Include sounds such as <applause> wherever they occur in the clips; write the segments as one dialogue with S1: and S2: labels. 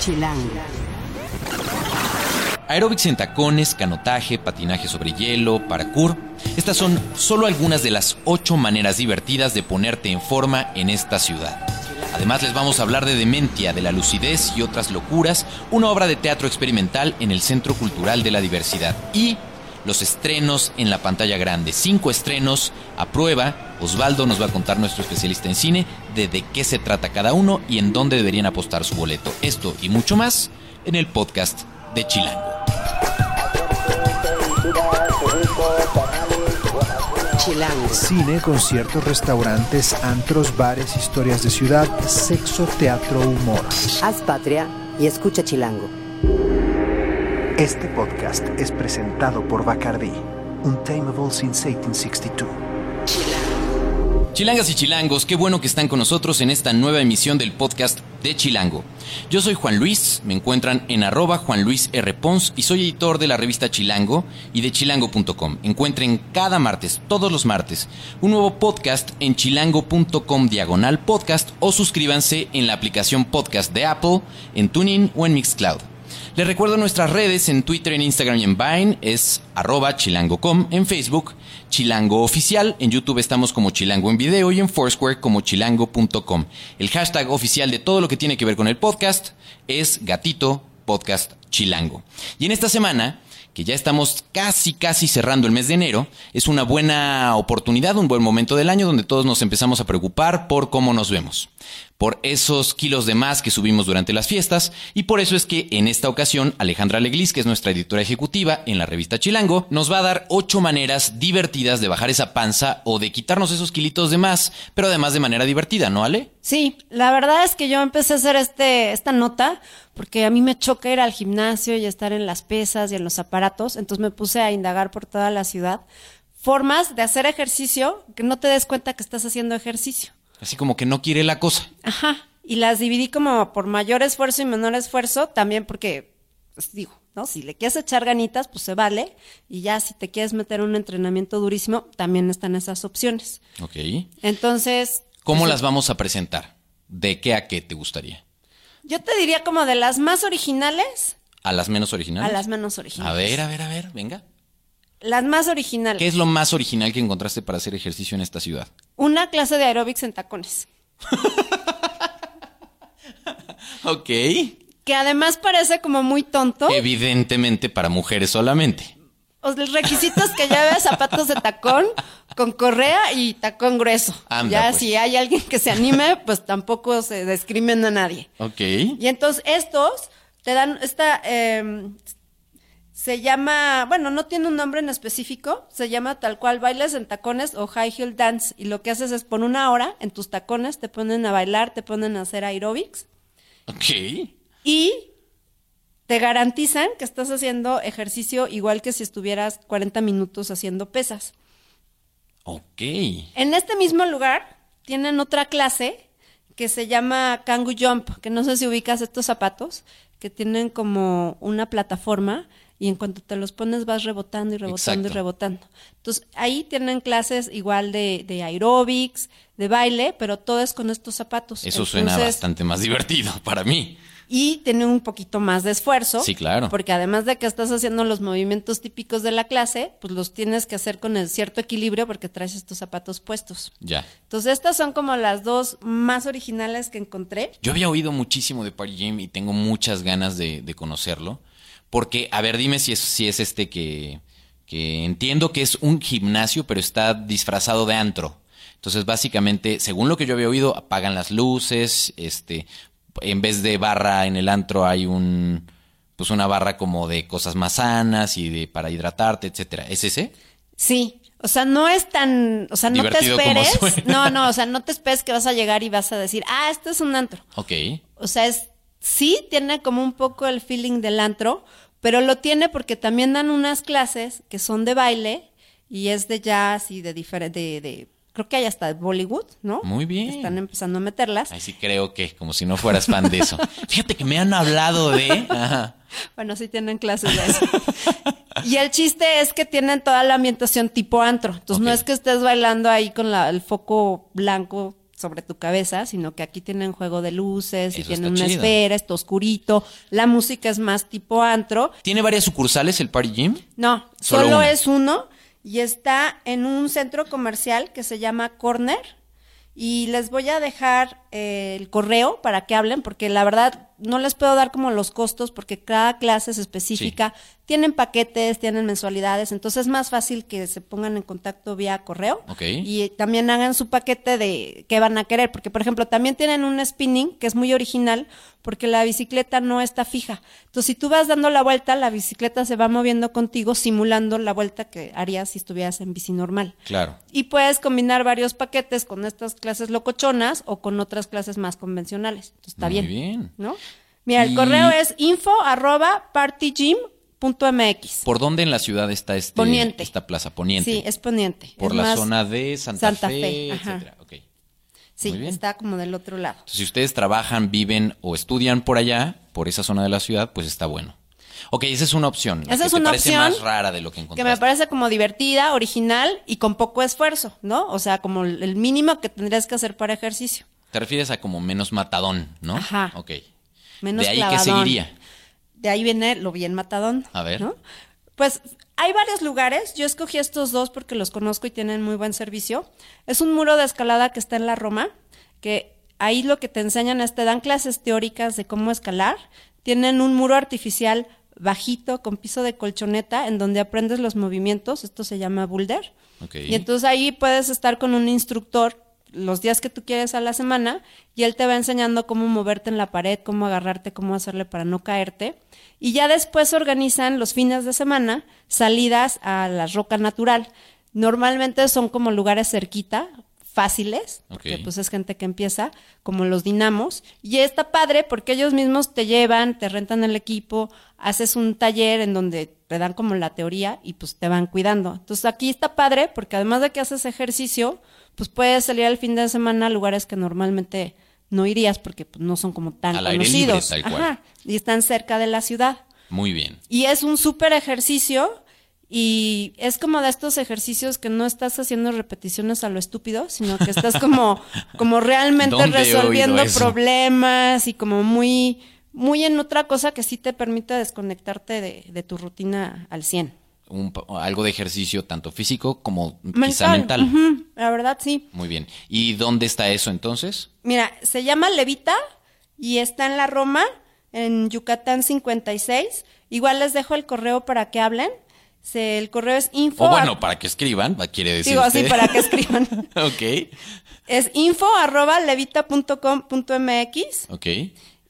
S1: Chilango.
S2: Aeróbics en tacones, canotaje, patinaje sobre hielo, parkour. Estas son solo algunas de las ocho maneras divertidas de ponerte en forma en esta ciudad. Además les vamos a hablar de Dementia, de la lucidez y otras locuras, una obra de teatro experimental en el Centro Cultural de la Diversidad. Y los estrenos en la pantalla grande. Cinco estrenos a prueba. Osvaldo nos va a contar nuestro especialista en cine de de qué se trata cada uno y en dónde deberían apostar su boleto. Esto y mucho más en el podcast de Chilango.
S1: Chilango.
S3: Cine, conciertos, restaurantes, antros, bares, historias de ciudad, sexo, teatro, humor.
S1: Haz patria y escucha Chilango.
S3: Este podcast es presentado por Bacardi, Untamable since 1862.
S2: Chilangas y chilangos, qué bueno que están con nosotros en esta nueva emisión del podcast de Chilango. Yo soy Juan Luis, me encuentran en arroba Juan Luis R. Pons y soy editor de la revista Chilango y de chilango.com. Encuentren cada martes, todos los martes, un nuevo podcast en chilango.com diagonal podcast o suscríbanse en la aplicación podcast de Apple, en TuneIn o en Mixcloud. Les recuerdo nuestras redes en Twitter, en Instagram y en Vine es arroba chilango.com, en Facebook Chilango Oficial, en YouTube estamos como Chilango en Video y en Foursquare como chilango.com. El hashtag oficial de todo lo que tiene que ver con el podcast es Gatito Podcast Chilango. Y en esta semana que ya estamos casi, casi cerrando el mes de enero, es una buena oportunidad, un buen momento del año donde todos nos empezamos a preocupar por cómo nos vemos, por esos kilos de más que subimos durante las fiestas, y por eso es que en esta ocasión Alejandra Leglis, que es nuestra editora ejecutiva en la revista Chilango, nos va a dar ocho maneras divertidas de bajar esa panza o de quitarnos esos kilitos de más, pero además de manera divertida, ¿no, Ale?
S4: Sí, la verdad es que yo empecé a hacer este, esta nota porque a mí me choca ir al gimnasio y estar en las pesas y en los aparatos, entonces me puse a indagar por toda la ciudad formas de hacer ejercicio que no te des cuenta que estás haciendo ejercicio.
S2: Así como que no quiere la cosa.
S4: Ajá, y las dividí como por mayor esfuerzo y menor esfuerzo, también porque, pues digo, ¿no? Si le quieres echar ganitas, pues se vale, y ya si te quieres meter un entrenamiento durísimo, también están esas opciones.
S2: Ok.
S4: Entonces,
S2: ¿Cómo las vamos a presentar? ¿De qué a qué te gustaría?
S4: yo te diría como de las más originales
S2: ¿A las menos originales?
S4: a las menos originales.
S2: A ver, a ver, a ver, venga.
S4: Las más originales.
S2: ¿Qué es lo más original que encontraste para hacer ejercicio en esta ciudad?
S4: Una clase de aeróbics en tacones. <laughs>
S2: Ok.
S4: Que además parece como muy tonto.
S2: Evidentemente para mujeres solamente.
S4: O sea, el requisito es que lleve zapatos de tacón con correa y tacón grueso.
S2: Anda,
S4: ya
S2: pues.
S4: si hay alguien que se anime, pues tampoco se discrimina a nadie.
S2: Ok.
S4: Y entonces estos te dan esta... eh, se llama, bueno, no tiene un nombre en específico, se llama tal cual bailes en tacones o high heel dance. Y lo que haces es por una hora en tus tacones, te ponen a bailar, te ponen a hacer aeróbics
S2: Ok.
S4: y te garantizan que estás haciendo ejercicio igual que si estuvieras 40 minutos haciendo pesas.
S2: Ok.
S4: En este mismo lugar tienen otra clase que se llama Kangoo Jump, que no sé si ubicas estos zapatos, que tienen como una plataforma y en cuanto te los pones vas rebotando y rebotando y
S2: Exacto.
S4: rebotando. Entonces ahí tienen clases igual de, de aeróbics, de baile, pero todo es con estos zapatos.
S2: Eso suena
S4: Entonces,
S2: bastante más divertido <laughs> para mí.
S4: y tiene un poquito más de esfuerzo.
S2: Sí, claro.
S4: Porque además de que estás haciendo los movimientos típicos de la clase, pues los tienes que hacer con el cierto equilibrio porque traes estos zapatos puestos.
S2: Ya.
S4: Entonces estas son como las dos más originales que encontré.
S2: Yo había oído muchísimo de Party Gym y tengo muchas ganas de, de conocerlo. Porque, a ver, dime si es, si es este que, que entiendo que es un gimnasio, pero está disfrazado de antro. Entonces, básicamente, según lo que yo había oído, apagan las luces, este, en vez de barra en el antro hay un, pues una barra como de cosas más sanas y de para hidratarte, etcétera. ¿Es ese?
S4: Sí, o sea, no es tan, o sea, no te
S2: Divertido
S4: esperes. No, no, o sea, no te esperes que vas a llegar y vas a decir, ah, esto es un antro.
S2: Ok.
S4: O sea, es, sí tiene como un poco el feeling del antro, pero lo tiene porque también dan unas clases que son de baile y es de jazz y de diferente, de, de- creo que hay hasta de Bollywood, ¿no?
S2: Muy bien.
S4: Están empezando a meterlas.
S2: Ahí sí creo que, como si no fueras fan de eso. <laughs> Fíjate que me han hablado de... Ajá.
S4: Bueno, sí tienen clases de eso. y el chiste es que tienen toda la ambientación tipo antro. Entonces no es que estés bailando ahí con la- el foco blanco sobre tu cabeza, sino que aquí tienen juego de luces y tienen una
S2: chido.
S4: esfera, está oscurito, la música es más tipo antro.
S2: ¿Tiene varias sucursales el Party Gym?
S4: No,
S2: Solo
S4: es uno y está en un centro comercial que se llama Corner. Y les voy a dejar eh, el correo para que hablen, porque la verdad no les puedo dar como los costos, porque cada clase es específica. Tienen paquetes, tienen mensualidades, entonces es más fácil que se pongan en contacto vía correo.
S2: Ok.
S4: Y también hagan su paquete de qué van a querer, porque por ejemplo también tienen un spinning que es muy original, porque la bicicleta no está fija. Entonces si tú vas dando la vuelta, la bicicleta se va moviendo contigo, simulando la vuelta que harías si estuvieras en bici normal.
S2: Claro.
S4: Y puedes combinar varios paquetes con estas clases locochonas o con otras clases más convencionales. Entonces está
S2: Muy
S4: bien.
S2: bien.
S4: ¿No? Mira, el
S2: Y-
S4: correo es info arroba partygym.mx.
S2: ¿Por dónde en la ciudad está este,
S4: Poniente.
S2: esta plaza? Poniente.
S4: Sí, es poniente.
S2: Por
S4: Es
S2: la zona de Santa,
S4: Santa
S2: Fe,
S4: Fe,
S2: etcétera. Ok.
S4: Sí, está como del otro lado.
S2: Entonces, si ustedes trabajan, viven o estudian por allá, por esa zona de la ciudad, pues está bueno. Ok, esa es una opción. la
S4: Esa
S2: que
S4: es
S2: te
S4: una
S2: parece
S4: opción
S2: más rara de lo que
S4: Que
S2: encontraste.
S4: me parece como divertida, original y con poco esfuerzo, ¿no? O sea, como el mínimo que tendrías que hacer para ejercicio.
S2: Te refieres a como menos matadón, ¿no?
S4: Ajá.
S2: Ok.
S4: Menos
S2: de ahí
S4: clavadón.
S2: que seguiría.
S4: De ahí viene lo bien matadón.
S2: A ver.
S4: ¿no? Pues hay varios lugares. Yo escogí estos dos porque los conozco y tienen muy buen servicio. Es un muro de escalada que está en la Roma, que ahí lo que te enseñan es te dan clases teóricas de cómo escalar. Tienen un muro artificial bajito con piso de colchoneta en donde aprendes los movimientos. Esto se llama boulder. Y entonces ahí puedes estar con un instructor los días que tú quieres a la semana y él te va enseñando cómo moverte en la pared, cómo agarrarte, cómo hacerle para no caerte. Y ya después organizan los fines de semana salidas a la roca natural. Normalmente son como lugares cerquita, fáciles, porque pues es gente que empieza, como los dinamos. Y está padre porque ellos mismos te llevan, te rentan el equipo, haces un taller en donde te dan como la teoría y pues te van cuidando. Entonces aquí está padre porque además de que haces ejercicio, pues puedes salir al fin de semana a lugares que normalmente no irías porque pues, no son como tan
S2: Al aire libre,
S4: conocidos.
S2: tal cual.
S4: Ajá, y están cerca de la ciudad.
S2: Muy bien.
S4: Y es un súper ejercicio y es como de estos ejercicios que no estás haciendo repeticiones a lo estúpido, sino que estás como, <laughs> como realmente
S2: ¿Dónde he
S4: resolviendo problemas y como muy, muy en otra cosa que sí te permite desconectarte de, de tu rutina al 100.
S2: Un algo de ejercicio tanto físico como quizá mental.
S4: ujú, la verdad, sí.
S2: Muy bien. ¿Y dónde está eso entonces?
S4: Mira, se llama Levita y está en la Roma, en Yucatán 56. Igual les dejo el correo para que hablen. Se- el correo es info.
S2: O bueno,
S4: ar-
S2: para que escriban, quiere decir.
S4: Digo así para que escriban. <laughs>
S2: ok,
S4: Es info arroba levita.com.mx
S2: ok.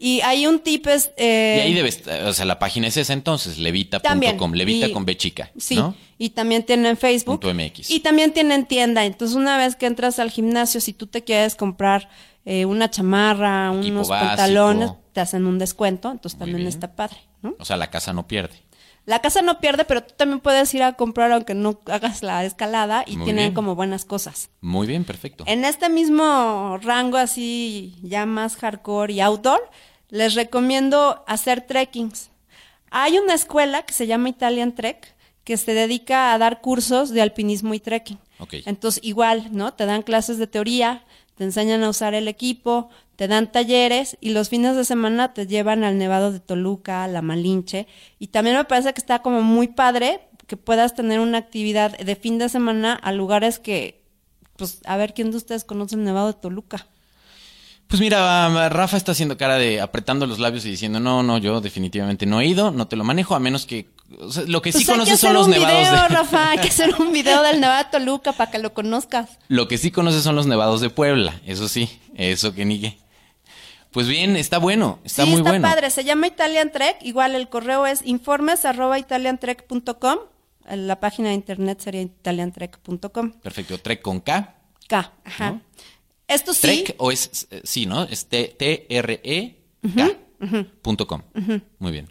S4: Y hay un tip es... eh,
S2: y ahí debe estar, o sea, la página es esa entonces, levita.com, levita
S4: Y-
S2: con B chica,
S4: Sí,
S2: ¿no?
S4: y también tienen Facebook.
S2: MX.
S4: Y también tienen tienda. Entonces, una vez que entras al gimnasio, si tú te quieres comprar eh, una chamarra,
S2: Equipo
S4: unos
S2: básico.
S4: pantalones, te hacen un descuento. Entonces,
S2: Muy
S4: también
S2: bien.
S4: está padre, ¿no?
S2: O sea, la casa no pierde.
S4: La casa no pierde, pero tú también puedes ir a comprar aunque no hagas la escalada y
S2: Muy
S4: tienen
S2: bien.
S4: como buenas cosas.
S2: Muy bien, perfecto.
S4: En este mismo rango así ya más hardcore y outdoor, les recomiendo hacer trekkings. Hay una escuela que se llama Italian Trek que se dedica a dar cursos de alpinismo y trekking.
S2: Ok.
S4: Entonces, igual, ¿no? Te dan clases de teoría, te enseñan a usar el equipo, te dan talleres y los fines de semana te llevan al Nevado de Toluca, a la Malinche. Y también me parece que está como muy padre que puedas tener una actividad de fin de semana a lugares que, pues, a ver quién de ustedes conoce el Nevado de Toluca.
S2: Pues mira, Rafa está haciendo cara de apretando los labios y diciendo, no, no, yo definitivamente no he ido, no te lo manejo, a menos que... o sea, lo que sí
S4: Pues
S2: conoces son los
S4: un
S2: nevados
S4: video,
S2: de...
S4: Rafa, hay que <laughs> hacer un video del Nevado de Toluca para que lo conozcas.
S2: Lo que sí conoces son los nevados de Puebla, eso sí, eso que nigue. Pues bien, está bueno, está
S4: sí,
S2: muy
S4: está
S2: bueno.
S4: padre. Se llama Italian Trek. Igual el correo es informes arroba italiantrek.com. La página de internet sería italiantrek.com.
S2: Perfecto, Trek con K.
S4: K. Ajá.
S2: ¿No?
S4: Esto sí.
S2: Trek o es, eh, sí, ¿no? Es T-R-E-K. punto com. Muy bien.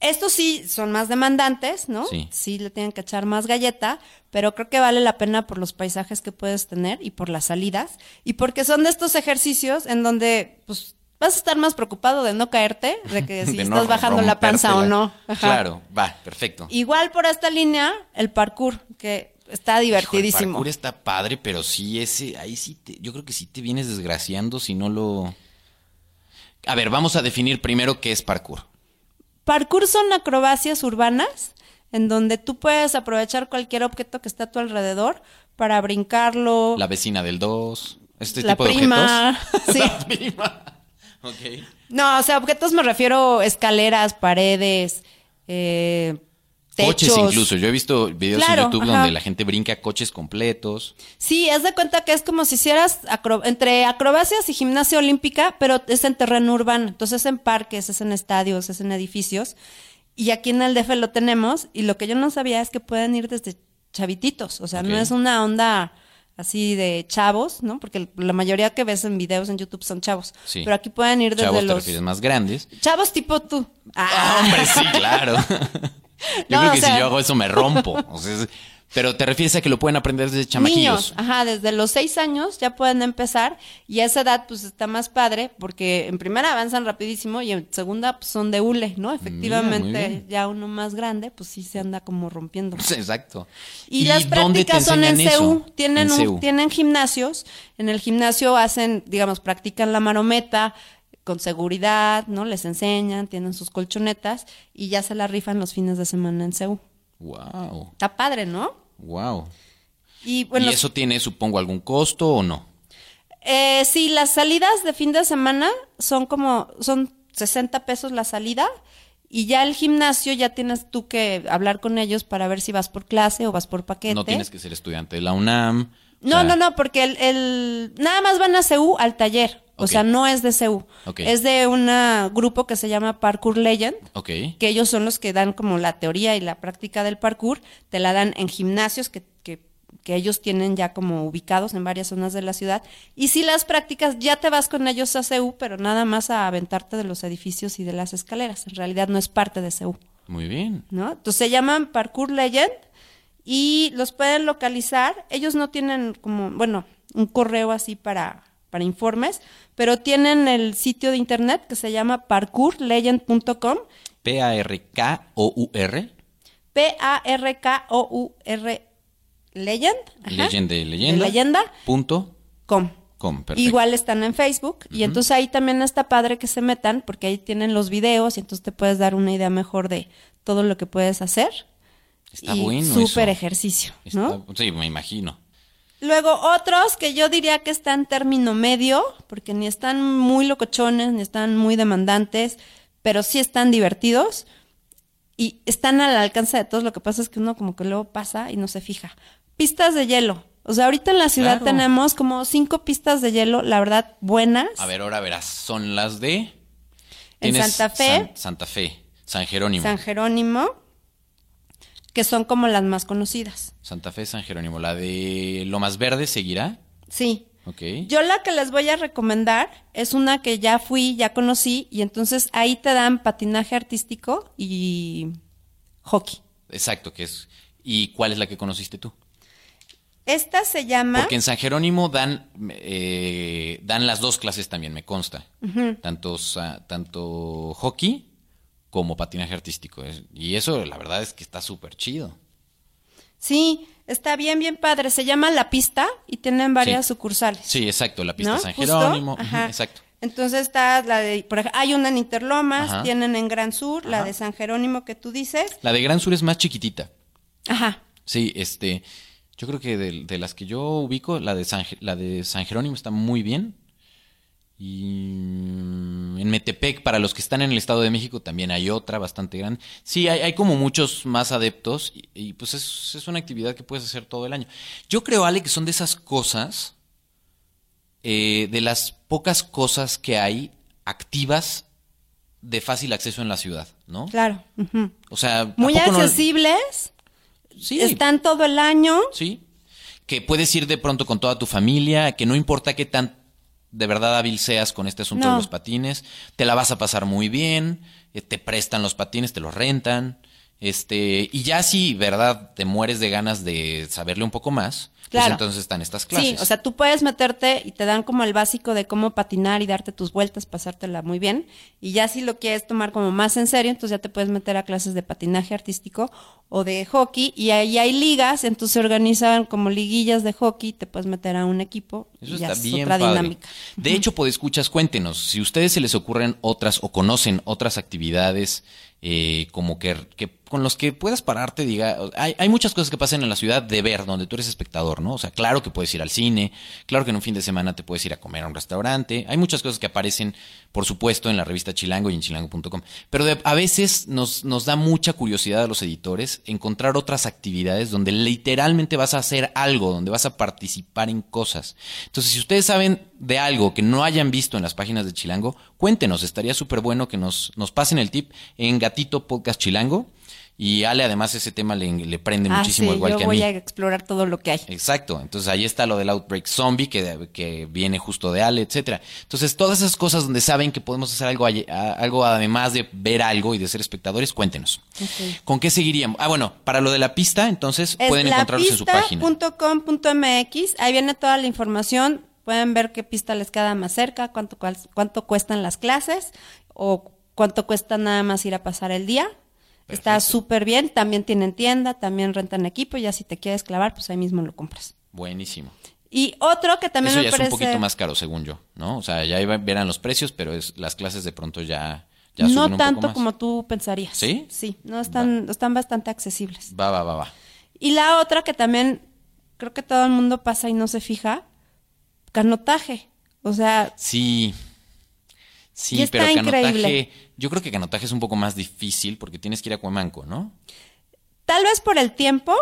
S4: Estos sí son más demandantes, ¿no?
S2: Sí.
S4: le tienen que echar más galleta, pero creo que vale la pena por los paisajes que puedes tener y por las salidas y porque son de estos ejercicios en donde pues vas a estar más preocupado de no caerte, de que <laughs> si
S2: De no
S4: estás bajando la panza o no. Ajá.
S2: Claro, va, perfecto.
S4: Igual por esta línea, el parkour, que está
S2: Hijo, el
S4: divertidísimo.
S2: parkour está padre, pero sí, ese, ahí sí, te- yo creo que sí te vienes desgraciando si no lo... A ver, vamos a definir primero qué es parkour.
S4: Parkour son acrobacias urbanas en donde tú puedes aprovechar cualquier objeto que está a tu alrededor para brincarlo.
S2: La vecina del 2, este
S4: La
S2: tipo
S4: prima,
S2: de objetos. <laughs>
S4: sí. <laughs>
S2: La prima. Ok.
S4: No, o sea, objetos me refiero escaleras, paredes, eh, techos.
S2: Coches incluso. Yo he visto videos
S4: Claro,
S2: en YouTube
S4: ajá.
S2: donde la gente brinca coches completos.
S4: Sí, haz de cuenta que es como si hicieras acro- entre acrobacias y gimnasia olímpica, pero es en terreno urbano. Entonces es en parques, es en estadios, es en edificios. Y aquí en el DF lo tenemos. Y lo que yo no sabía es que pueden ir desde chavititos. O sea, no es una onda así de chavos, ¿no? Porque la mayoría que ves en videos en YouTube son chavos.
S2: Sí.
S4: Pero aquí pueden ir desde
S2: Chavos
S4: los
S2: refieres más grandes.
S4: chavos tipo tú.
S2: Ah, hombre, sí, claro. <laughs> Yo
S4: No,
S2: creo
S4: o
S2: que si yo hago eso me rompo. O sea, pero te refieres a que lo pueden aprender desde
S4: Niños,
S2: chamaquillos.
S4: ajá, desde los seis años ya pueden empezar y a esa edad pues está más padre porque en primera avanzan rapidísimo y en segunda pues, son de hule, ¿no? Efectivamente ya uno más grande pues sí se anda como rompiendo.
S2: Pues, Exacto.
S4: Y, las prácticas son en CEU, tienen,
S2: En
S4: un-
S2: CEU.
S4: tienen gimnasios, en el gimnasio hacen, digamos, practican la marometa con seguridad, ¿no? Les enseñan, tienen sus colchonetas y ya se la rifan los fines de semana en CEU.
S2: Wow.
S4: Está padre, ¿no?
S2: Wow.
S4: Y bueno,
S2: ¿Y eso tiene, supongo, algún costo o no?
S4: Eh, sí, las salidas de fin de semana son como, son 60 pesos la salida y ya el gimnasio ya tienes tú que hablar con ellos para ver si vas por clase o vas por paquete.
S2: No tienes que ser estudiante de la UNAM.
S4: No,
S2: sea,
S4: no, no, porque el, el- nada más van a CEU al taller, o sea, no es de CEU,
S2: Ok.
S4: es de un grupo que se llama Parkour Legend,
S2: Ok.
S4: que ellos son los que dan como la teoría y la práctica del parkour, te la dan en gimnasios que, que, que ellos tienen ya como ubicados en varias zonas de la ciudad. Y si las prácticas, ya te vas con ellos a CEU, pero nada más a aventarte de los edificios y de las escaleras. En realidad no es parte de CEU,
S2: Muy bien.
S4: ¿no? Entonces se llaman Parkour Legend y los pueden localizar. Ellos no tienen como, bueno, un correo así para, para informes, pero tienen el sitio de internet que se llama parkourlegend.com
S2: P-A-R-K-O-U-R.
S4: P-A-R-K-O-U-R Legend. ajá,
S2: Legend de leyenda.
S4: De leyenda.
S2: Punto.
S4: Com.
S2: Com.
S4: Igual están en Facebook y entonces ahí también está padre que se metan porque ahí tienen los videos y entonces te puedes dar una idea mejor de todo lo que puedes hacer.
S2: Está
S4: y
S2: bueno
S4: Súper ejercicio,
S2: Está-
S4: ¿no?
S2: Sí, me imagino.
S4: Luego otros que yo diría que están término medio, porque ni están muy locochones, ni están muy demandantes, pero sí están divertidos y están al alcance de todos. Lo que pasa es que uno como que luego pasa y no se fija. Pistas de hielo. O sea, ahorita en la ciudad
S2: Claro.
S4: tenemos como cinco pistas de hielo, la verdad, buenas.
S2: A ver, ahora verás. Son las de.
S4: En Santa Fe.
S2: San- Santa Fe. San Jerónimo.
S4: San Jerónimo, que son como las más conocidas.
S2: Santa Fe, San Jerónimo. La de Lomas Verde seguirá.
S4: Sí.
S2: Ok.
S4: Yo la que les voy a recomendar es una que ya fui, ya conocí, y entonces ahí te dan patinaje artístico y hockey.
S2: Exacto, que es. ¿Y cuál es la que conociste tú?
S4: Esta se llama...
S2: Porque en San Jerónimo dan, eh, dan las dos clases también, me consta. tanto, tanto hockey como patinaje artístico. Y eso, la verdad, es que está súper chido.
S4: Sí, está bien, bien padre. Se llama La Pista y tienen varias
S2: Sí.
S4: sucursales.
S2: Sí, exacto, la pista
S4: ¿no?
S2: San Jerónimo. exacto.
S4: Entonces está la de, por ejemplo, hay una en Interlomas,
S2: Ajá.
S4: tienen en Gran Sur, la de San Jerónimo que tú dices.
S2: La de Gran Sur es más chiquitita.
S4: Ajá.
S2: Sí, este, yo creo que de, de las que yo ubico, la de, San, la de San Jerónimo está muy bien. Y en Metepec, para los que están en el Estado de México, también hay otra bastante grande. Sí, hay, hay como muchos más adeptos y, y, pues es, es una actividad que puedes hacer todo el año. Yo creo, Ale, que son de esas cosas, eh, de las pocas cosas que hay activas de fácil acceso en la ciudad, ¿no?
S4: Claro.
S2: O sea, ¿a
S4: Muy
S2: no-
S4: accesibles,
S2: Sí.
S4: están todo el año.
S2: Sí. Que puedes ir de pronto con toda tu familia, que no importa qué tan de verdad hábil seas con este asunto
S4: No.
S2: de los patines, te la vas a pasar muy bien, eh, te prestan los patines, te los rentan, este, y ya si, verdad, te mueres de ganas de saberle un poco más, pues
S4: Claro.
S2: entonces están estas clases.
S4: Sí, o sea, tú puedes meterte y te dan como el básico de cómo patinar y darte tus vueltas, pasártela muy bien. Y ya si lo quieres tomar como más en serio, entonces ya te puedes meter a clases de patinaje artístico o de hockey. Y ahí hay ligas, entonces se organizan como liguillas de hockey, te puedes meter a un equipo.
S2: Eso
S4: y ya es otra
S2: padre.
S4: dinámica.
S2: De hecho, escuchas, cuéntenos, si a ustedes se les ocurren otras o conocen otras actividades eh, como que, con los que puedas pararte, diga, hay, hay muchas cosas que pasan en la ciudad de ver, donde tú eres espectador, ¿no? O sea, claro que puedes ir al cine, claro que en un fin de semana te puedes ir a comer a un restaurante, hay muchas cosas que aparecen, por supuesto, en la revista Chilango y en chilango.com, pero a veces nos, nos da mucha curiosidad a los editores encontrar otras actividades donde literalmente vas a hacer algo, donde vas a participar en cosas. Entonces, si ustedes saben de algo que no hayan visto en las páginas de Chilango, cuéntenos, estaría súper bueno que nos, nos pasen el tip en Gatito Podcast Chilango. Y Ale, además, ese tema le, le prende
S4: Ah,
S2: muchísimo,
S4: sí,
S2: igual
S4: yo
S2: que a
S4: voy
S2: mí.
S4: a explorar todo lo que hay.
S2: Exacto. Entonces ahí está lo del Outbreak Zombie, que, que viene justo de Ale, etcétera. Entonces, todas esas cosas donde saben que podemos hacer algo, algo además de ver algo y de ser espectadores, cuéntenos. ¿Con qué seguiríamos? Ah, bueno, para lo de la pista, entonces
S4: Es
S2: pueden encontrarlos en su página.
S4: lapista.com.mx, ahí viene toda la información, pueden ver qué pista les queda más cerca, cuánto, cuál- cuánto cuestan las clases o cuánto cuesta nada más ir a pasar el día. Está súper bien, también tienen tienda, también rentan equipo, ya si te quieres clavar, pues ahí mismo lo compras.
S2: Buenísimo.
S4: Y otro que también
S2: Eso
S4: me
S2: ya
S4: parece...
S2: es un poquito más caro, según yo, ¿no? O sea, ya verán los precios, pero es, las clases de pronto ya, ya suben
S4: no
S2: un poco
S4: tanto
S2: más.
S4: como tú pensarías.
S2: ¿Sí?
S4: Sí, no están, están bastante accesibles.
S2: Va, va, va, va.
S4: Y la otra que también creo que todo el mundo pasa y no se fija, canotaje. O sea,
S2: Sí. Sí, pero canotaje,
S4: increíble.
S2: Yo creo que canotaje es un poco más difícil porque tienes que ir a Cuemanco, ¿no?
S4: tal vez por el tiempo,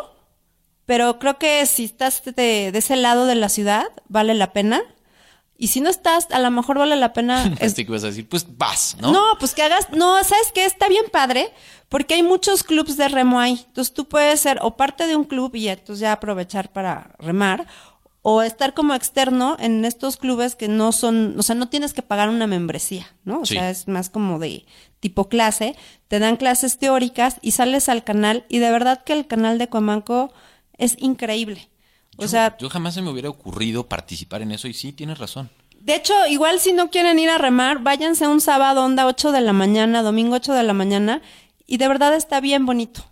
S4: pero creo que si estás de, de ese lado de la ciudad, vale la pena. Y si no estás, a lo mejor vale la pena. <laughs> es-
S2: que vas a decir, pues vas, ¿no?
S4: ¿no? pues que hagas, no, ¿sabes qué? Está bien padre, porque hay muchos clubs de remo ahí. Entonces tú puedes ser o parte de un club y entonces ya aprovechar para remar, o estar como externo en estos clubes que no son, o sea, no tienes que pagar una membresía, ¿no? O
S2: Sí.
S4: sea, es más como de tipo clase, te dan clases teóricas y sales al canal y de verdad que el canal de Coamanco es increíble. O
S2: Yo-
S4: sea,
S2: yo jamás se me hubiera ocurrido participar en eso y sí, tienes razón.
S4: de hecho, igual si no quieren ir a remar, váyanse un sábado onda 8 de la mañana, domingo 8 de la mañana, y de verdad está bien bonito.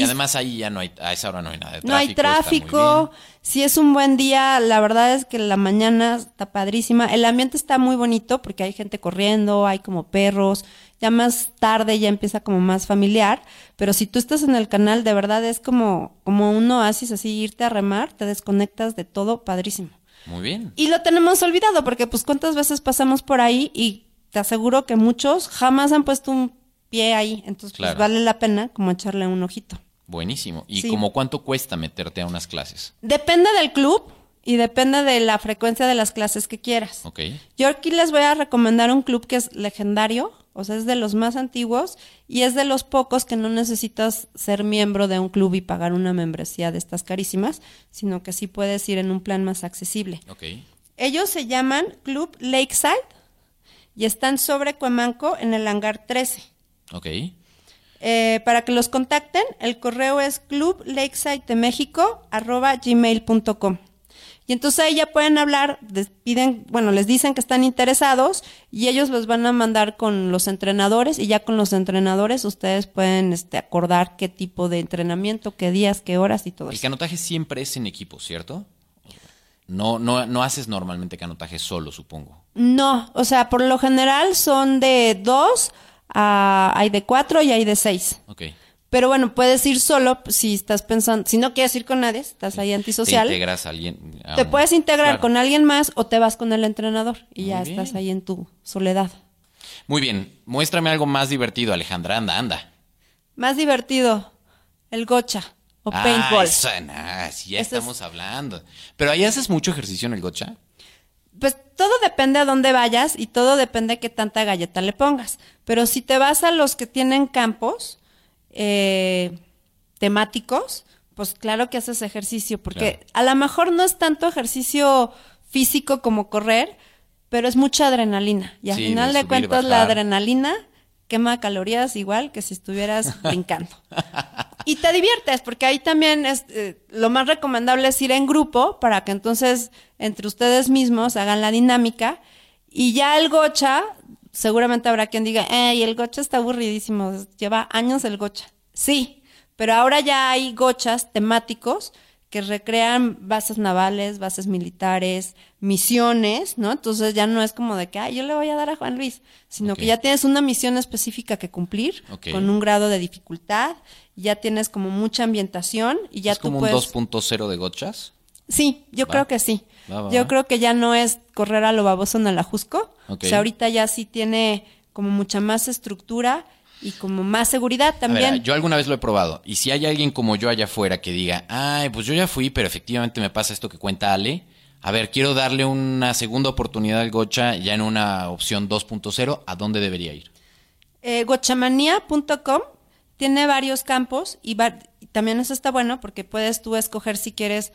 S2: Y, además ahí ya no hay, a esa hora no hay nada de tráfico.
S4: no hay tráfico, si es un buen día, la verdad es que la mañana está padrísima, el ambiente está muy bonito porque hay gente corriendo, hay como perros, ya más tarde ya empieza como más familiar, pero si tú estás en el canal, de verdad es como, como un oasis, así irte a remar, te desconectas de todo, padrísimo.
S2: Muy bien.
S4: Y lo tenemos olvidado, porque pues cuántas veces pasamos por ahí y te aseguro que muchos jamás han puesto un pie ahí. Entonces,
S2: Claro.
S4: pues vale la pena como echarle un ojito.
S2: Buenísimo. ¿Y
S4: Sí.
S2: como cuánto cuesta meterte a unas clases?
S4: Depende del club y depende de la frecuencia de las clases que quieras.
S2: ¿Ok?
S4: Yo aquí les voy a recomendar un club que es legendario, o sea, es de los más antiguos y es de los pocos que no necesitas ser miembro de un club y pagar una membresía de estas carísimas, sino que sí puedes ir en un plan más accesible.
S2: Ok.
S4: Ellos se llaman Club Lakeside y están sobre Cuemanco en el hangar 13.
S2: Ok.
S4: Eh, para que los contacten, el correo es clublakesidedemexico@gmail.com. Y entonces ahí ya pueden hablar, les piden, bueno, les dicen que están interesados y ellos los van a mandar con los entrenadores y ya con los entrenadores ustedes pueden este, acordar qué tipo de entrenamiento, qué días, qué horas y todo
S2: El
S4: eso.
S2: canotaje siempre es en equipo, ¿cierto? No, no, no haces normalmente canotaje solo, supongo.
S4: No, o sea, por lo general son de dos, a- hay de cuatro y hay de seis.
S2: Ok.
S4: Pero bueno, puedes ir solo si estás pensando, si no quieres ir con nadie, estás ahí antisocial.
S2: Te integras a alguien. a
S4: Te
S2: un-
S4: puedes integrar
S2: Claro.
S4: con alguien más o te vas con el entrenador y
S2: Muy
S4: ya
S2: bien.
S4: estás ahí en tu soledad.
S2: Muy bien. Muéstrame algo más divertido, Alejandra. Anda, anda.
S4: Más divertido, el gocha o
S2: Ah,
S4: paintball.
S2: eso, sí, ya
S4: Eso es-
S2: estamos hablando. Pero ahí haces mucho ejercicio en el gocha.
S4: Pues todo depende a dónde vayas y todo depende de qué tanta galleta le pongas. Pero si te vas a los que tienen campos eh, temáticos, pues claro que haces ejercicio, porque
S2: Claro.
S4: a lo mejor no es tanto ejercicio físico como correr, pero es mucha adrenalina. Y al
S2: Sí,
S4: final
S2: de
S4: cuentas la adrenalina quema calorías igual que si estuvieras <laughs> brincando. Y te diviertes, porque ahí también es eh, lo más recomendable es ir en grupo para que entonces entre ustedes mismos hagan la dinámica. Y ya el gocha, seguramente habrá quien diga, ¡Ey, el gocha está aburridísimo! Lleva años el gocha. Sí, pero ahora ya hay gochas temáticos que recrean bases navales, bases militares, misiones, ¿no? Entonces ya no es como de que, ay, yo le voy a dar a Juan Luis, sino que ya tienes una misión específica que cumplir con un grado de dificultad, ya tienes como mucha ambientación y ya
S2: es
S4: tú
S2: como
S4: puedes...
S2: un 2.0 de gochas.
S4: Sí, yo
S2: Va.
S4: creo que sí.
S2: Va, va,
S4: yo creo que ya no es correr a lo baboso en el ajusco.
S2: Ok.
S4: O sea, ahorita ya sí tiene como mucha más estructura y como más seguridad también.
S2: ver, yo alguna vez lo he probado. Y si hay alguien como yo allá afuera que diga, ay, pues yo ya fui, pero efectivamente me pasa esto que cuenta Ale. A ver, quiero darle una segunda oportunidad al gocha ya en una opción 2.0. ¿A dónde debería ir?
S4: Eh, gochamanía.com tiene varios campos y, va- y también eso está bueno porque puedes tú escoger si quieres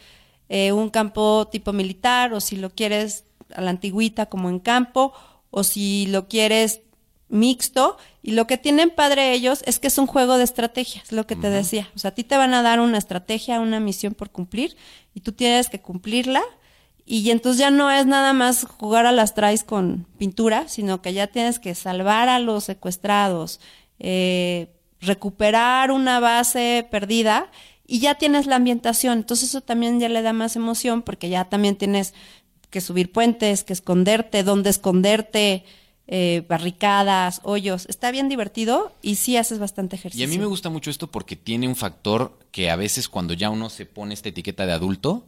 S4: eh, un campo tipo militar o si lo quieres a la antigüita como en campo o si lo quieres mixto y lo que tienen padre ellos es que es un juego de estrategias, lo que te decía. O sea, a ti te van a dar una estrategia, una misión por cumplir y tú tienes que cumplirla y entonces ya no es nada más jugar a las traes con pintura, sino que ya tienes que salvar a los secuestrados, eh, recuperar una base perdida y ya tienes la ambientación. Entonces eso también ya le da más emoción porque ya también tienes que subir puentes, que esconderte, dónde esconderte, eh, barricadas, hoyos. Está bien divertido y sí haces bastante
S2: Y
S4: ejercicio.
S2: a mí me gusta mucho esto porque tiene un factor que a veces cuando ya uno se pone esta etiqueta de adulto,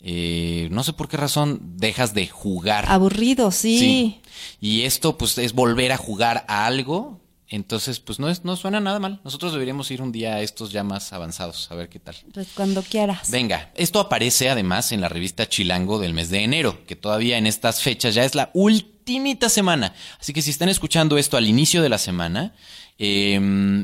S2: eh, no sé por qué razón dejas de jugar.
S4: Aburrido, sí.
S2: Y esto pues es volver a jugar a algo. Entonces, pues no es, no suena nada mal. Nosotros deberíamos ir un día a estos ya más avanzados, a ver qué tal.
S4: Pues cuando quieras.
S2: Venga, esto aparece además en la revista Chilango del mes de enero, que todavía en estas fechas ya es la ultimita semana. Así que si están escuchando esto al inicio de la semana, eh,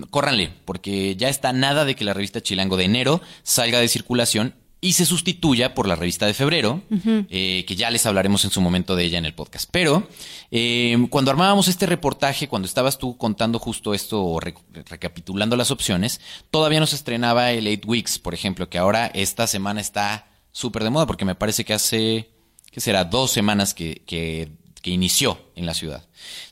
S2: córranle, porque ya está nada de que la revista Chilango de enero salga de circulación y se sustituya por la revista de febrero, eh, que ya les hablaremos en su momento de ella en el podcast. Pero eh, cuando armábamos este reportaje, cuando estabas tú contando justo esto o re- recapitulando las opciones, todavía no se estrenaba el Eight Weeks, por ejemplo, que ahora esta semana está súper de moda, porque me parece que hace, ¿qué será? Dos semanas que, que, que inició en la ciudad.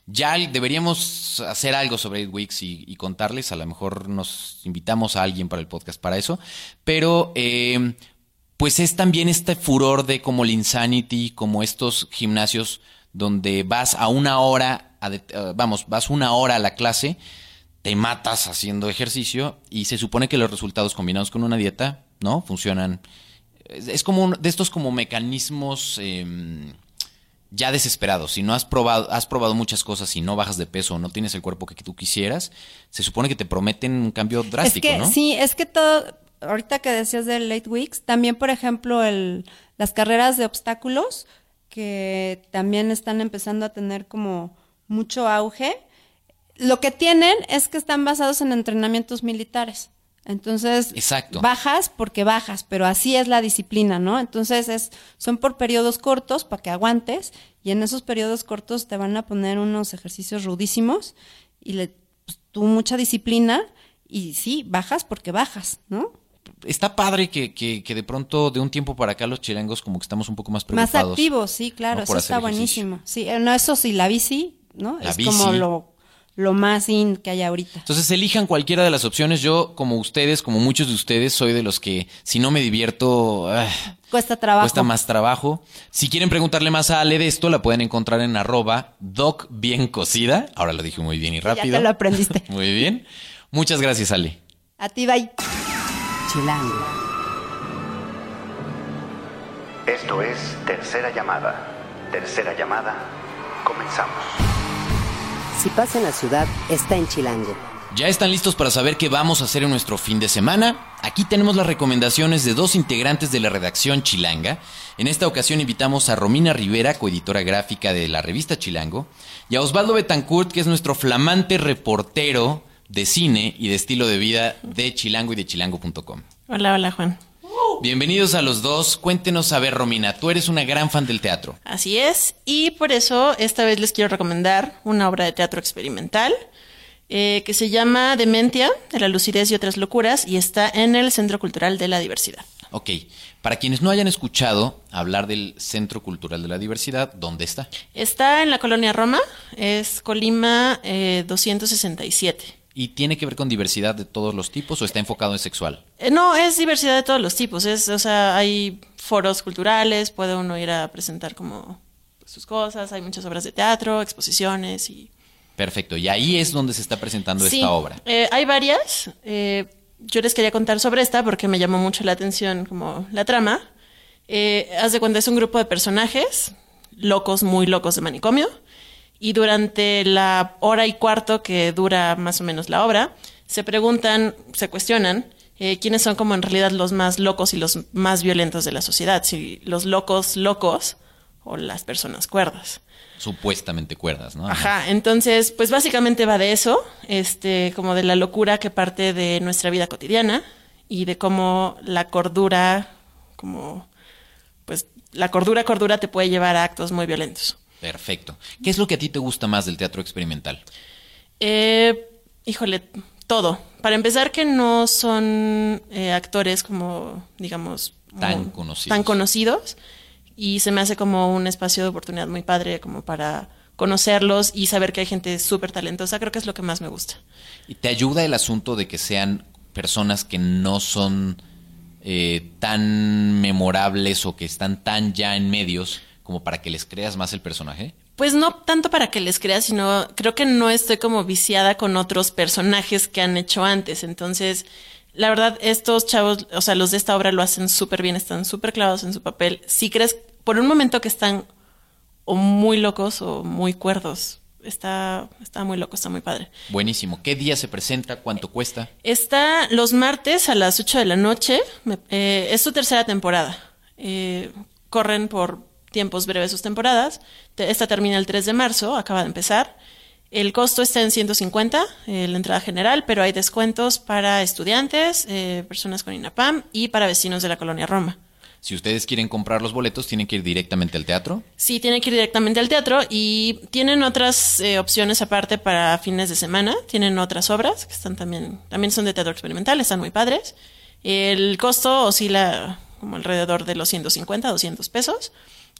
S2: Ya deberíamos hacer algo sobre Eight Weeks y, y contarles, a lo mejor nos invitamos a alguien para el podcast para eso, pero... eh, pues es también este furor de como el Insanity, como estos gimnasios donde vas a una hora, a de- eh, vamos, vas una hora a la clase, te matas haciendo ejercicio y se supone que los resultados combinados con una dieta, ¿no? Funcionan. Es, es como un- de estos como mecanismos em, ya desesperados. Si no has probado, has probado muchas cosas y no bajas de peso o no tienes el cuerpo que tú quisieras, se supone que te prometen un cambio drástico,
S4: es que
S2: ¿no?
S4: sí, es que todo, ahorita que decías del late weeks, también por ejemplo el, las carreras de obstáculos que también están empezando a tener como mucho auge. Lo que tienen es que están basados en entrenamientos militares. Entonces,
S2: Exacto.
S4: bajas porque bajas, pero así es la disciplina, ¿no? Entonces, es, son por periodos cortos para que aguantes y en esos periodos cortos te van a poner unos ejercicios rudísimos y le, pues, tú mucha disciplina y sí, bajas porque bajas, ¿no?
S2: Está padre que, que, que de pronto de un tiempo para acá los chilangos como que estamos un poco más
S4: Más
S2: preocupados.
S4: activos, sí, claro,
S2: ¿no?
S4: eso está buenísimo. Sí, eh, no, eso sí, la bici, ¿no?
S2: La
S4: es
S2: bici.
S4: como lo, lo más in que hay ahorita.
S2: Entonces elijan cualquiera de las opciones. Yo, como ustedes, como muchos de ustedes, soy de los que si no me divierto, ah,
S4: Cuesta trabajo.
S2: cuesta más trabajo. Si quieren preguntarle más a Ale de esto, la pueden encontrar en arroba doc bien cocida. Ahora lo dije muy bien y rápido.
S4: te lo aprendiste. <laughs>
S2: muy bien. Muchas gracias, Ale.
S4: A ti, bye.
S1: Chilango.
S5: Esto es Tercera Llamada. Tercera Llamada. Comenzamos.
S1: Si pasa en la ciudad, está en Chilango.
S2: ¿Ya están listos para saber qué vamos a hacer en nuestro fin de semana? Aquí tenemos las recomendaciones de dos integrantes de la redacción Chilanga. En esta ocasión invitamos a Romina Rivera, coeditora gráfica de la revista Chilango, y a Osvaldo Betancourt, que es nuestro flamante reportero de cine y de estilo de vida de Chilango y de chilango.com.
S6: Hola, hola Juan.
S2: Bienvenidos a los dos. Cuéntenos, a ver, Romina, tú eres una gran fan del teatro.
S6: Así es, y por eso esta vez les quiero recomendar una obra de teatro experimental eh, que se llama Dementia, de la lucidez y otras locuras, y está en el Centro Cultural de la Diversidad.
S2: Ok, para quienes no hayan escuchado hablar del Centro Cultural de la Diversidad, ¿dónde está?
S6: Está en la colonia Roma, es Colima eh, 267.
S2: ¿Y tiene que ver con diversidad de todos los tipos o está enfocado en sexual?
S6: Eh, no, es diversidad de todos los tipos. Es, o sea, hay foros culturales, puede uno ir a presentar como sus cosas, hay muchas obras de teatro, exposiciones y...
S2: Perfecto, y ahí es donde se está presentando
S6: Sí,
S2: esta obra.
S6: eh, hay varias. eh, yo les quería contar sobre esta porque me llamó mucho la atención como la trama. Eh, haz de cuenta, es un grupo de personajes, locos, muy locos de manicomio. Y durante la hora y cuarto que dura más o menos la obra, se preguntan, se cuestionan eh, quiénes son como en realidad los más locos y los más violentos de la sociedad. Si los locos locos o las personas cuerdas.
S2: Supuestamente cuerdas, ¿no?
S6: Ajá, entonces, pues básicamente va de eso, este, como de la locura que parte de nuestra vida cotidiana y de cómo la cordura, como, pues, la cordura, cordura te puede llevar a actos muy violentos.
S2: Perfecto. ¿Qué es lo que a ti te gusta más del teatro experimental?
S6: Eh, híjole, todo. Para empezar, que no son eh, actores como, digamos,
S2: Tan conocidos.
S6: tan conocidos. Y se me hace como un espacio de oportunidad muy padre, como para conocerlos y saber que hay gente súper talentosa. Creo que es lo que más me gusta.
S2: ¿Y te ayuda el asunto de que sean personas que no son eh, tan memorables o que están tan ya en medios como para que les creas más el personaje?
S6: Pues no tanto para que les creas, sino creo que no estoy como viciada con otros personajes que han hecho antes. Entonces, la verdad, estos chavos, o sea, los de esta obra lo hacen súper bien, están súper clavados en su papel. Si crees por un momento que están o muy locos o muy cuerdos, está, está muy loco, está muy padre.
S2: Buenísimo. ¿Qué día se presenta? ¿Cuánto cuesta?
S6: Está los martes a las 8 de la noche. Me- eh, es su tercera temporada. Eh, corren por tiempos breves sus temporadas. Te- Esta termina el 3 de marzo, acaba de empezar. El costo está en 150, eh, la entrada general, pero hay descuentos para estudiantes, eh, personas con INAPAM y para vecinos de la colonia Roma.
S2: Si ustedes quieren comprar los boletos, tienen que ir directamente al teatro.
S6: Sí, tienen que ir directamente al teatro y tienen otras eh, opciones aparte para fines de semana. Tienen otras obras que están también, también son de teatro experimental, están muy padres. El costo oscila como alrededor de los 150, 200 pesos.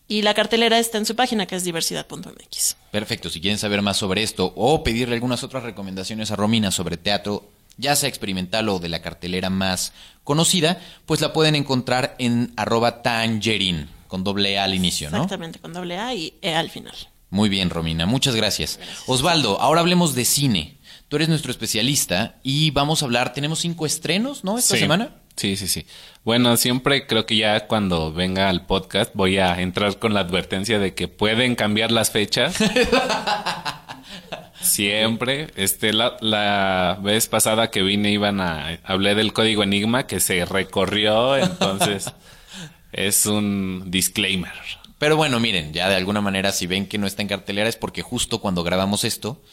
S6: Y la cartelera está en su página que es diversidad.mx.
S2: Perfecto. Si quieren saber más sobre esto o pedirle algunas otras recomendaciones a Romina sobre teatro, ya sea experimental o de la cartelera más conocida, pues la pueden encontrar en arroba tangerine, con doble A al inicio, ¿no?
S6: Exactamente, con doble A y E al final.
S2: Muy bien, Romina, muchas gracias. Osvaldo, ahora hablemos de cine. Tú eres nuestro especialista y vamos a hablar, tenemos cinco estrenos, ¿no? Esta
S7: Sí.
S2: semana.
S7: Sí, sí, sí. Bueno, siempre creo que ya cuando venga al podcast voy a entrar con la advertencia de que pueden cambiar las fechas. <laughs> Siempre. Este, la, la vez pasada que vine iban a... Hablé del código Enigma que se recorrió, entonces <laughs> es un disclaimer.
S2: Pero bueno, miren, ya de alguna manera si ven que no está en cartelera es porque justo cuando grabamos esto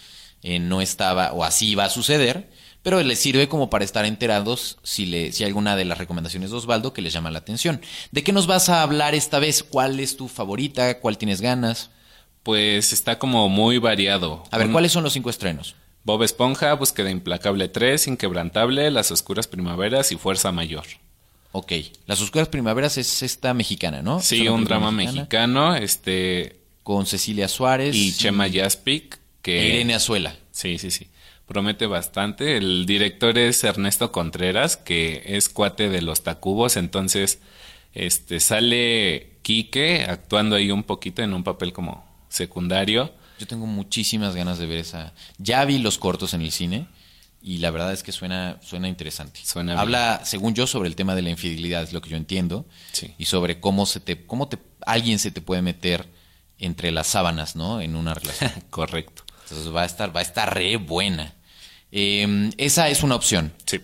S2: eh, no estaba o así iba a suceder, pero les sirve como para estar enterados si, le, si hay alguna de las recomendaciones de Osvaldo que les llama la atención. ¿De qué nos vas a hablar esta vez? ¿Cuál es tu favorita? ¿Cuál tienes ganas?
S7: Pues está como muy variado.
S2: A ver,
S7: Un-
S2: ¿cuáles son los cinco estrenos?
S7: Bob Esponja, Búsqueda Implacable 3, Inquebrantable, Las Oscuras Primaveras y Fuerza Mayor.
S2: Ok, Las Oscuras Primaveras es esta mexicana, ¿no?
S7: Sí, un drama mexicano, este
S2: Con Cecilia Suárez
S7: y Chema Jaspic
S2: e
S7: que
S2: Irene Azuela.
S7: Sí, sí, sí. Promete bastante. El director es Ernesto Contreras, que es cuate de los Tacubos, entonces este sale Quique actuando ahí un poquito en un papel como secundario.
S2: Yo tengo muchísimas ganas de ver esa. Ya vi los cortos en el cine y la verdad es que suena, suena interesante.
S7: Suena bien.
S2: Habla, según yo, sobre el tema de la infidelidad, es lo que yo entiendo.
S7: Sí.
S2: Y sobre cómo se te, cómo te, alguien se te puede meter entre las sábanas, ¿no? En una <laughs> relación.
S7: Correcto.
S2: Entonces va a estar, va a estar re buena. Eh, esa es una opción.
S7: Sí.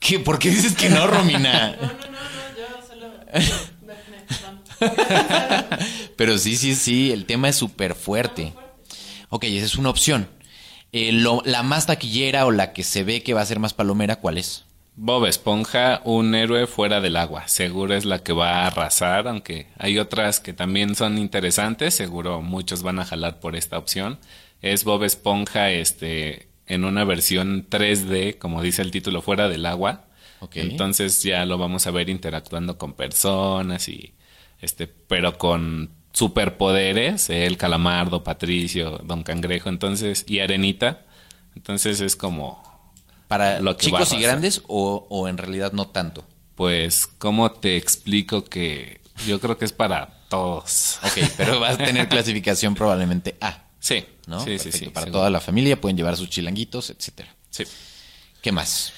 S2: ¿Qué? ¿Por qué dices que no, Romina? Pero sí, sí, sí, el tema es súper fuerte. Ok, esa es una opción. Eh, lo- la más taquillera o la que se ve que va a ser más palomera, ¿cuál es?
S7: Bob Esponja, un héroe fuera del agua. Seguro es la que va a arrasar, aunque hay otras que también son interesantes. Seguro muchos van a jalar por esta opción. Es Bob Esponja, este, en una versión 3D, como dice el título, fuera del agua. Entonces ya lo vamos a ver interactuando con personas y este, pero con superpoderes, el calamardo, Patricio, Don Cangrejo, entonces, y Arenita. Entonces es como
S2: ¿Para
S7: Lo que
S2: chicos y grandes o, o en realidad no tanto?
S7: Pues, ¿cómo te explico que yo creo que es para todos?
S2: Ok, pero va a tener <laughs> clasificación probablemente A,
S7: Sí,
S2: ¿no?
S7: sí,
S2: Perfecto,
S7: sí.
S2: Para
S7: seguro.
S2: toda la familia pueden llevar sus chilanguitos, etcétera.
S7: Sí.
S2: ¿Qué más?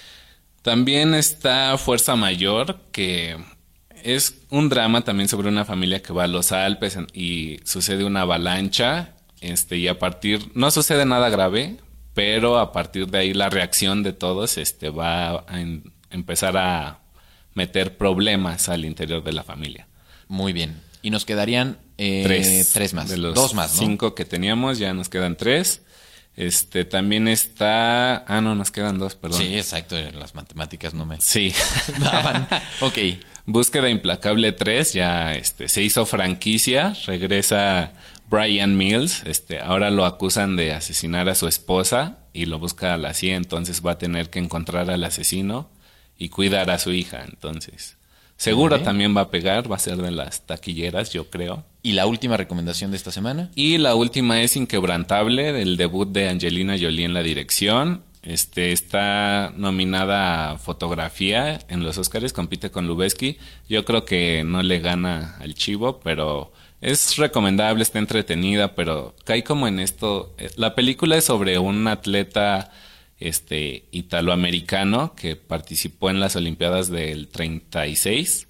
S7: También está Fuerza Mayor, que es un drama también sobre una familia que va a los Alpes y sucede una avalancha. Este, y a partir, no sucede nada grave, pero a partir de ahí la reacción de todos este, va a en- empezar a meter problemas al interior de la familia.
S2: Muy bien. Y nos quedarían eh,
S7: tres.
S2: tres más.
S7: De los
S2: Dos más, ¿no?
S7: cinco que teníamos, ya nos quedan tres. Este, también está. Ah, no, nos quedan dos, perdón.
S2: Sí, exacto. Las matemáticas no me
S7: Sí. <laughs>
S2: daban. <laughs> ok.
S7: Búsqueda Implacable 3 ya este, se hizo franquicia, regresa Brian Mills, este, ahora lo acusan de asesinar a su esposa y lo busca a la CIA, entonces va a tener que encontrar al asesino y cuidar a su hija, entonces. Seguro también va a pegar, va a ser de las taquilleras, yo creo.
S2: ¿Y la última recomendación de esta semana?
S7: Y la última es Inquebrantable, del debut de Angelina Jolie en la dirección. Este está nominada a fotografía en los Oscars, compite con Lubeski. Yo creo que no le gana al Chivo, pero es recomendable, está entretenida, pero cae como en esto. eh, La película es sobre un atleta este italoamericano que participó en las Olimpiadas del 36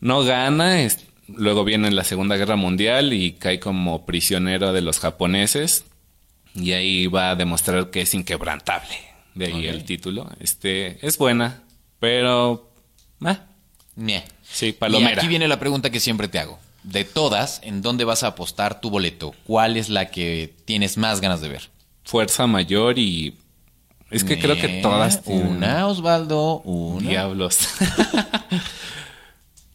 S7: no gana, es- luego viene la Segunda Guerra Mundial y cae como prisionero de los japoneses y ahí va a demostrar que es inquebrantable. De ahí el título. Este es buena, pero
S2: Ñe.
S7: sí,
S2: Y
S7: palomera.
S2: aquí viene la pregunta que siempre te hago. De todas, ¿en dónde vas a apostar tu boleto? ¿Cuál es la que tienes más ganas de ver?
S7: Fuerza mayor y es que creo que todas tienen
S2: Una, Osvaldo, una.
S7: diablos. <laughs>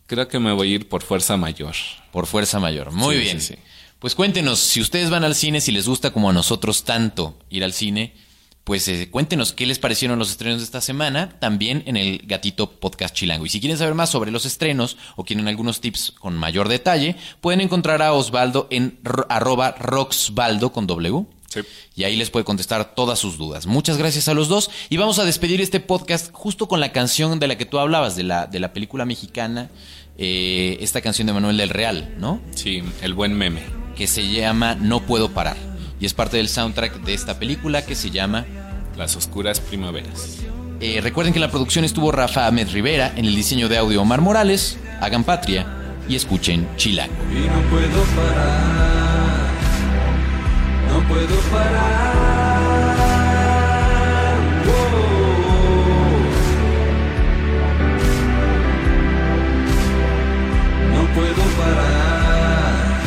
S7: creo que me voy a ir por fuerza mayor.
S2: Por fuerza mayor. Muy
S7: Sí,
S2: bien.
S7: sí, sí.
S2: Pues cuéntenos, si ustedes van al cine, si les gusta como a nosotros tanto ir al cine, pues eh, cuéntenos qué les parecieron los estrenos de esta semana, también en el Gatito Podcast Chilango. Y si quieren saber más sobre los estrenos o quieren algunos tips con mayor detalle, pueden encontrar a Osvaldo en ro- arroba roxvaldo con W.
S7: Sí.
S2: Y ahí les puede contestar todas sus dudas. Muchas gracias a los dos. Y vamos a despedir este podcast justo con la canción de la que tú hablabas, de la, de la película mexicana, eh, esta canción de Manuel del Real, ¿no?
S7: Sí, el buen meme.
S2: que se llama No Puedo Parar. Y es parte del soundtrack de esta película que se llama...
S7: Las oscuras primaveras.
S2: eh, recuerden que en la producción estuvo Rafa Ahmed Rivera, en el diseño de audio Omar Morales, hagan patria y escuchen Chilango.
S8: Y no puedo parar, puedo parar. No puedo parar,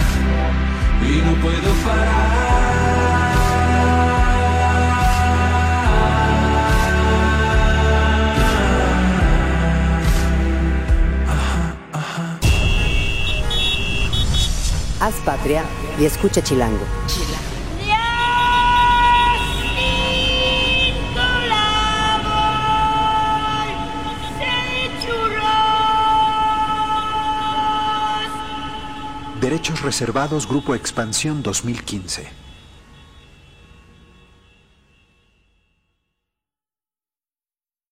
S8: y no puedo
S1: Haz patria y escucha Chilango.
S3: Derechos reservados Grupo Expansión 2015.